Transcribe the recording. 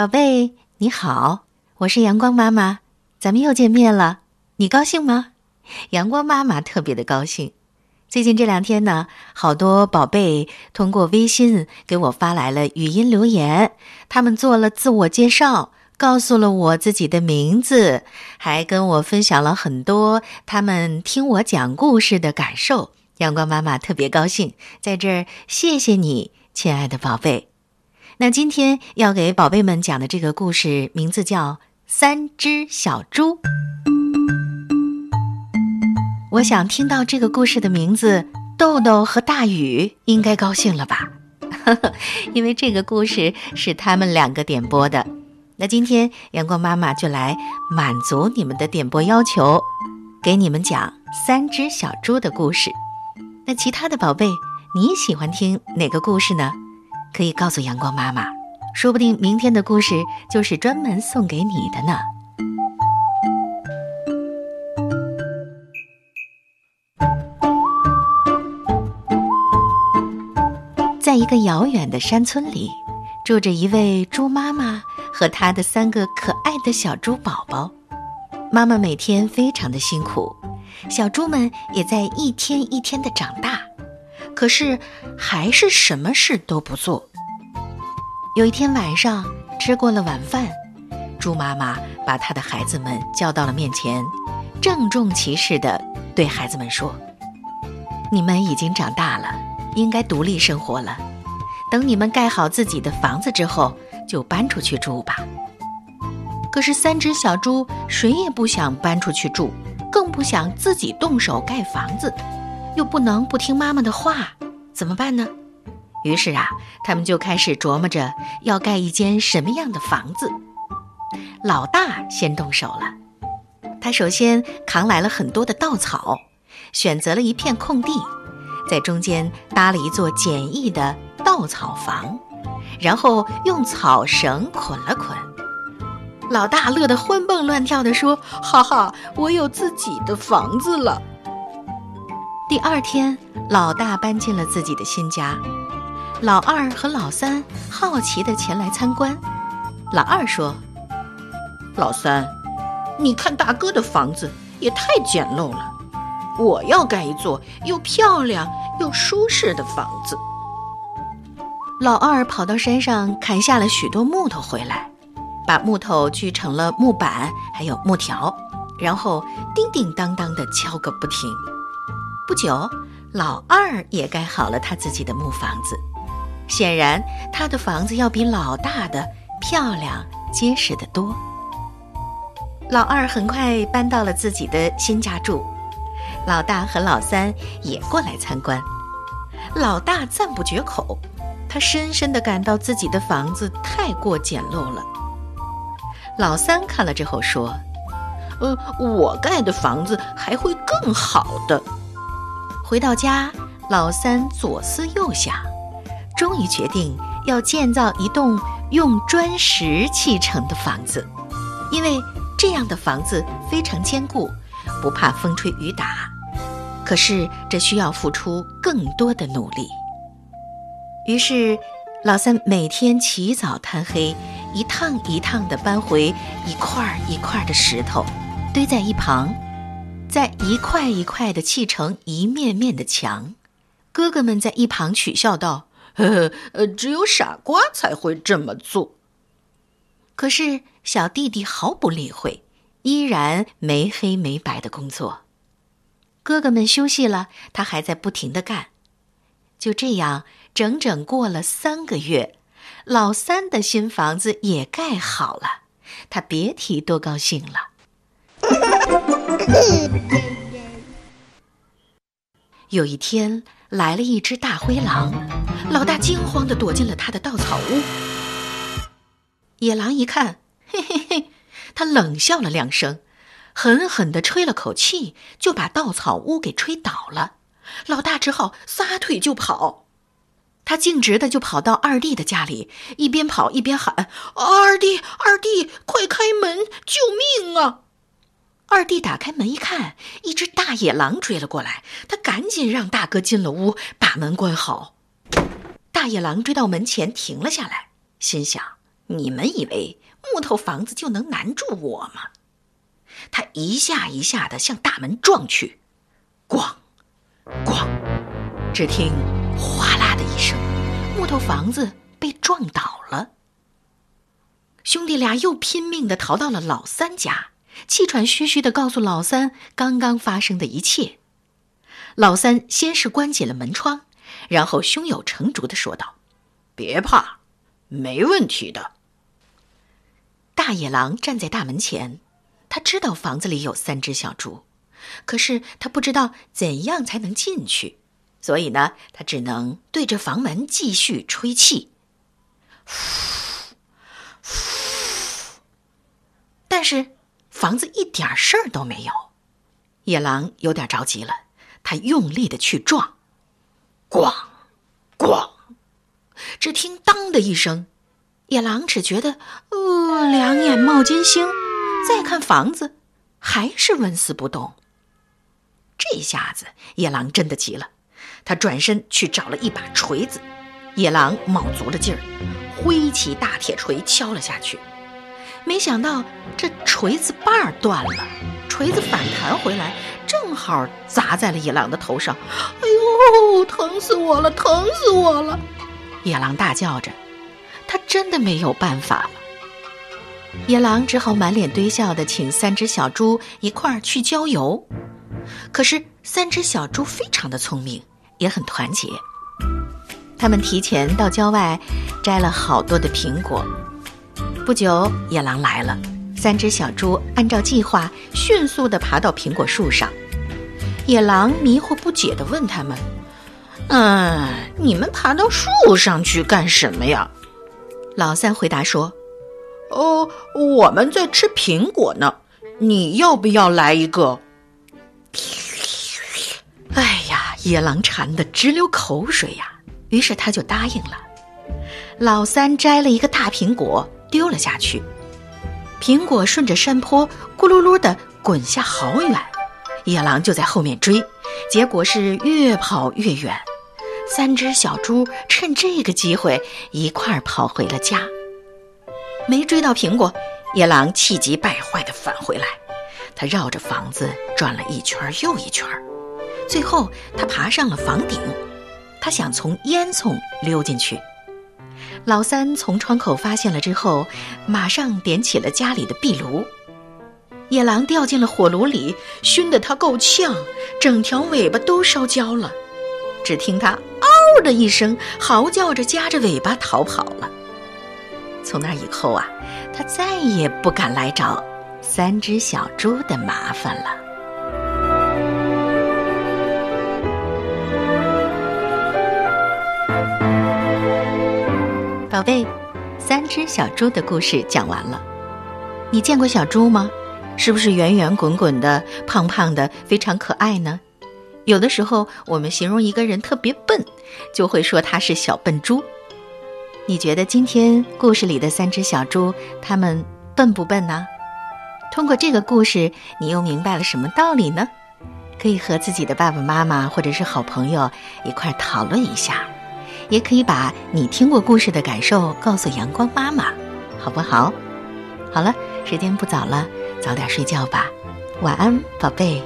宝贝，你好，我是阳光妈妈，咱们又见面了，你高兴吗？阳光妈妈特别的高兴。最近这两天呢，好多宝贝通过微信给我发来了语音留言，他们做了自我介绍，告诉了我自己的名字，还跟我分享了很多他们听我讲故事的感受。阳光妈妈特别高兴，在这儿谢谢你，亲爱的宝贝。那今天要给宝贝们讲的这个故事名字叫《三只小猪》。我想听到这个故事的名字，豆豆和大雨应该高兴了吧？因为这个故事是他们两个点播的。那今天阳光妈妈就来满足你们的点播要求，给你们讲三只小猪的故事。那其他的宝贝，你喜欢听哪个故事呢？可以告诉阳光妈妈，说不定明天的故事就是专门送给你的呢。在一个遥远的山村里，住着一位猪妈妈和她的三个可爱的小猪宝宝。妈妈每天非常的辛苦，小猪们也在一天一天的长大。可是，还是什么事都不做。有一天晚上，吃过了晚饭，猪妈妈把她的孩子们叫到了面前，郑重其事地对孩子们说：“你们已经长大了，应该独立生活了。等你们盖好自己的房子之后，就搬出去住吧。”可是，三只小猪谁也不想搬出去住，更不想自己动手盖房子。又不能不听妈妈的话，怎么办呢？于是啊，他们就开始琢磨着要盖一间什么样的房子。老大先动手了，他首先扛来了很多的稻草，选择了一片空地，在中间搭了一座简易的稻草房，然后用草绳捆了捆。老大乐得欢蹦乱跳地说：“哈哈，我有自己的房子了！”第二天，老大搬进了自己的新家，老二和老三好奇地前来参观。老二说：“老三，你看大哥的房子也太简陋了，我要盖一座又漂亮又舒适的房子。”老二跑到山上砍下了许多木头回来，把木头锯成了木板，还有木条，然后叮叮当当的敲个不停。不久，老二也盖好了他自己的木房子。显然，他的房子要比老大的漂亮、结实得多。老二很快搬到了自己的新家住，老大和老三也过来参观。老大赞不绝口，他深深地感到自己的房子太过简陋了。老三看了之后说：“呃，我盖的房子还会更好的。”回到家，老三左思右想，终于决定要建造一栋用砖石砌成的房子，因为这样的房子非常坚固，不怕风吹雨打。可是这需要付出更多的努力。于是，老三每天起早贪黑，一趟一趟地搬回一块一块的石头，堆在一旁。在一块一块的砌成一面面的墙，哥哥们在一旁取笑道：“呵呵，呃，只有傻瓜才会这么做。”可是小弟弟毫不理会，依然没黑没白的工作。哥哥们休息了，他还在不停的干。就这样，整整过了三个月，老三的新房子也盖好了，他别提多高兴了。有一天，来了一只大灰狼，老大惊慌地躲进了他的稻草屋。野狼一看，嘿嘿嘿，他冷笑了两声，狠狠地吹了口气，就把稻草屋给吹倒了。老大只好撒腿就跑，他径直的就跑到二弟的家里，一边跑一边喊：“二弟，二弟，快开门，救命啊！”二弟打开门一看，一只大野狼追了过来。他赶紧让大哥进了屋，把门关好。大野狼追到门前停了下来，心想：你们以为木头房子就能难住我吗？他一下一下的向大门撞去，咣，咣，只听哗啦的一声，木头房子被撞倒了。兄弟俩又拼命的逃到了老三家，气喘吁吁的告诉老三刚刚发生的一切。老三先是关紧了门窗，然后胸有成竹的说道：“别怕，没问题的。”大野狼站在大门前，他知道房子里有三只小猪，可是他不知道怎样才能进去，所以呢，他只能对着房门继续吹气。但是房子一点事儿都没有，野狼有点着急了，他用力的去撞，咣，咣，只听当的一声，野狼只觉得呃两眼冒金星，再看房子，还是纹丝不动。这下子野狼真的急了，他转身去找了一把锤子，野狼卯足了劲儿，挥起大铁锤敲了下去。没想到这锤子把儿断了，锤子反弹回来，正好砸在了野狼的头上。哎呦，疼死我了，疼死我了！野狼大叫着，他真的没有办法了。野狼只好满脸堆笑的请三只小猪一块儿去郊游。可是三只小猪非常的聪明，也很团结，他们提前到郊外摘了好多的苹果。不久，野狼来了。三只小猪按照计划迅速地爬到苹果树上。野狼迷惑不解地问他们：“嗯，你们爬到树上去干什么呀？”老三回答说：“哦，我们在吃苹果呢。你要不要来一个？”哎呀，野狼馋得直流口水呀，于是他就答应了。老三摘了一个大苹果。丢了下去，苹果顺着山坡咕噜噜的滚下好远，野狼就在后面追，结果是越跑越远。三只小猪趁这个机会一块儿跑回了家，没追到苹果，野狼气急败坏地返回来，他绕着房子转了一圈又一圈，最后他爬上了房顶，他想从烟囱溜进去。老三从窗口发现了之后，马上点起了家里的壁炉。野狼掉进了火炉里，熏得它够呛，整条尾巴都烧焦了。只听它“嗷”的一声，嚎叫着夹着尾巴逃跑了。从那以后啊，它再也不敢来找三只小猪的麻烦了。宝贝，三只小猪的故事讲完了。你见过小猪吗？是不是圆圆滚滚的、胖胖的，非常可爱呢？有的时候，我们形容一个人特别笨，就会说他是小笨猪。你觉得今天故事里的三只小猪，他们笨不笨呢？通过这个故事，你又明白了什么道理呢？可以和自己的爸爸妈妈或者是好朋友一块讨论一下。也可以把你听过故事的感受告诉阳光妈妈，好不好？好了，时间不早了，早点睡觉吧，晚安，宝贝。